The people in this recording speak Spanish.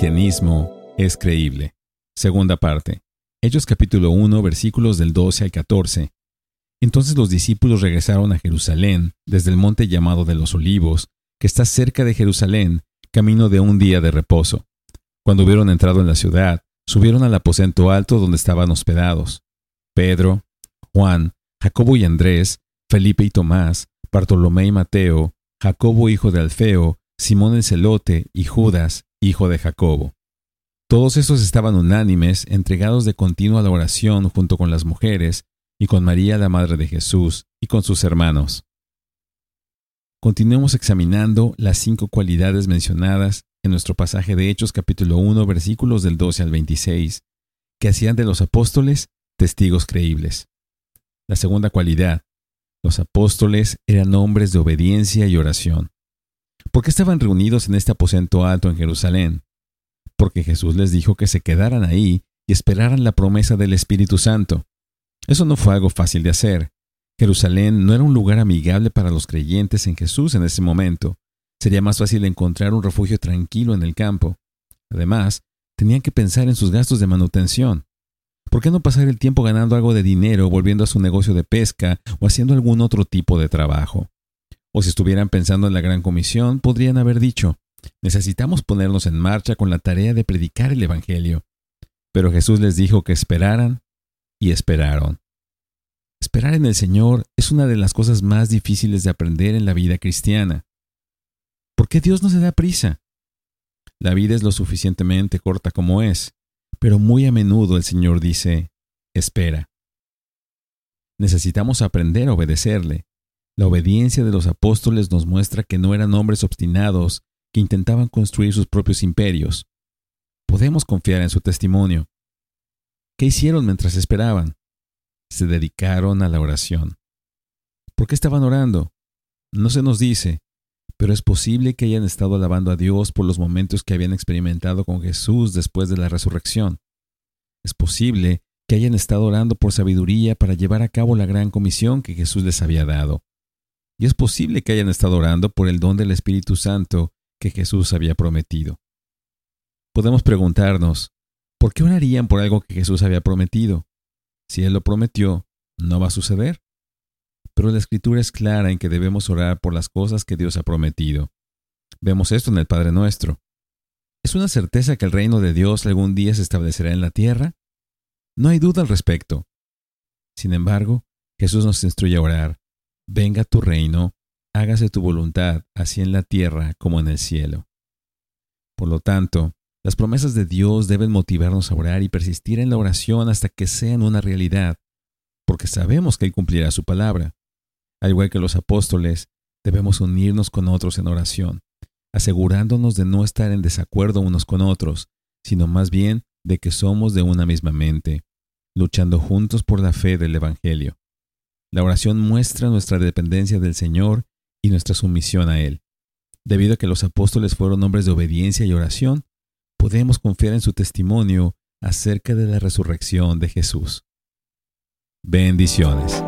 cristianismo es creíble. Segunda parte. Hechos capítulo 1 versículos del 12 al 14. Entonces los discípulos regresaron a Jerusalén desde el monte llamado de los olivos, que está cerca de Jerusalén, camino de un día de reposo. Cuando hubieron entrado en la ciudad, subieron al aposento alto donde estaban hospedados. Pedro, Juan, Jacobo y Andrés, Felipe y Tomás, Bartolomé y Mateo, Jacobo hijo de Alfeo, Simón el celote y Judas, hijo de Jacobo. Todos estos estaban unánimes, entregados de continuo a la oración junto con las mujeres, y con María la Madre de Jesús, y con sus hermanos. Continuemos examinando las cinco cualidades mencionadas en nuestro pasaje de Hechos capítulo 1 versículos del 12 al 26, que hacían de los apóstoles testigos creíbles. La segunda cualidad, los apóstoles eran hombres de obediencia y oración. ¿Por qué estaban reunidos en este aposento alto en Jerusalén? Porque Jesús les dijo que se quedaran ahí y esperaran la promesa del Espíritu Santo. Eso no fue algo fácil de hacer. Jerusalén no era un lugar amigable para los creyentes en Jesús en ese momento. Sería más fácil encontrar un refugio tranquilo en el campo. Además, tenían que pensar en sus gastos de manutención. ¿Por qué no pasar el tiempo ganando algo de dinero, volviendo a su negocio de pesca o haciendo algún otro tipo de trabajo? O si estuvieran pensando en la gran comisión, podrían haber dicho, necesitamos ponernos en marcha con la tarea de predicar el Evangelio. Pero Jesús les dijo que esperaran y esperaron. Esperar en el Señor es una de las cosas más difíciles de aprender en la vida cristiana. ¿Por qué Dios no se da prisa? La vida es lo suficientemente corta como es pero muy a menudo el Señor dice, espera. Necesitamos aprender a obedecerle. La obediencia de los apóstoles nos muestra que no eran hombres obstinados que intentaban construir sus propios imperios. Podemos confiar en su testimonio. ¿Qué hicieron mientras esperaban? Se dedicaron a la oración. ¿Por qué estaban orando? No se nos dice, pero es posible que hayan estado alabando a Dios por los momentos que habían experimentado con Jesús después de la resurrección. Es posible que hayan estado orando por sabiduría para llevar a cabo la gran comisión que Jesús les había dado. Y es posible que hayan estado orando por el don del Espíritu Santo que Jesús había prometido. Podemos preguntarnos, ¿por qué orarían por algo que Jesús había prometido? Si Él lo prometió, ¿no va a suceder? Pero la escritura es clara en que debemos orar por las cosas que Dios ha prometido. Vemos esto en el Padre Nuestro. ¿Es una certeza que el reino de Dios algún día se establecerá en la tierra? No hay duda al respecto. Sin embargo, Jesús nos instruye a orar, venga tu reino, hágase tu voluntad, así en la tierra como en el cielo. Por lo tanto, las promesas de Dios deben motivarnos a orar y persistir en la oración hasta que sean una realidad, porque sabemos que Él cumplirá su palabra. Al igual que los apóstoles, debemos unirnos con otros en oración, asegurándonos de no estar en desacuerdo unos con otros, sino más bien de que somos de una misma mente, luchando juntos por la fe del Evangelio. La oración muestra nuestra dependencia del Señor y nuestra sumisión a Él. Debido a que los apóstoles fueron hombres de obediencia y oración, podemos confiar en su testimonio acerca de la resurrección de Jesús. Bendiciones.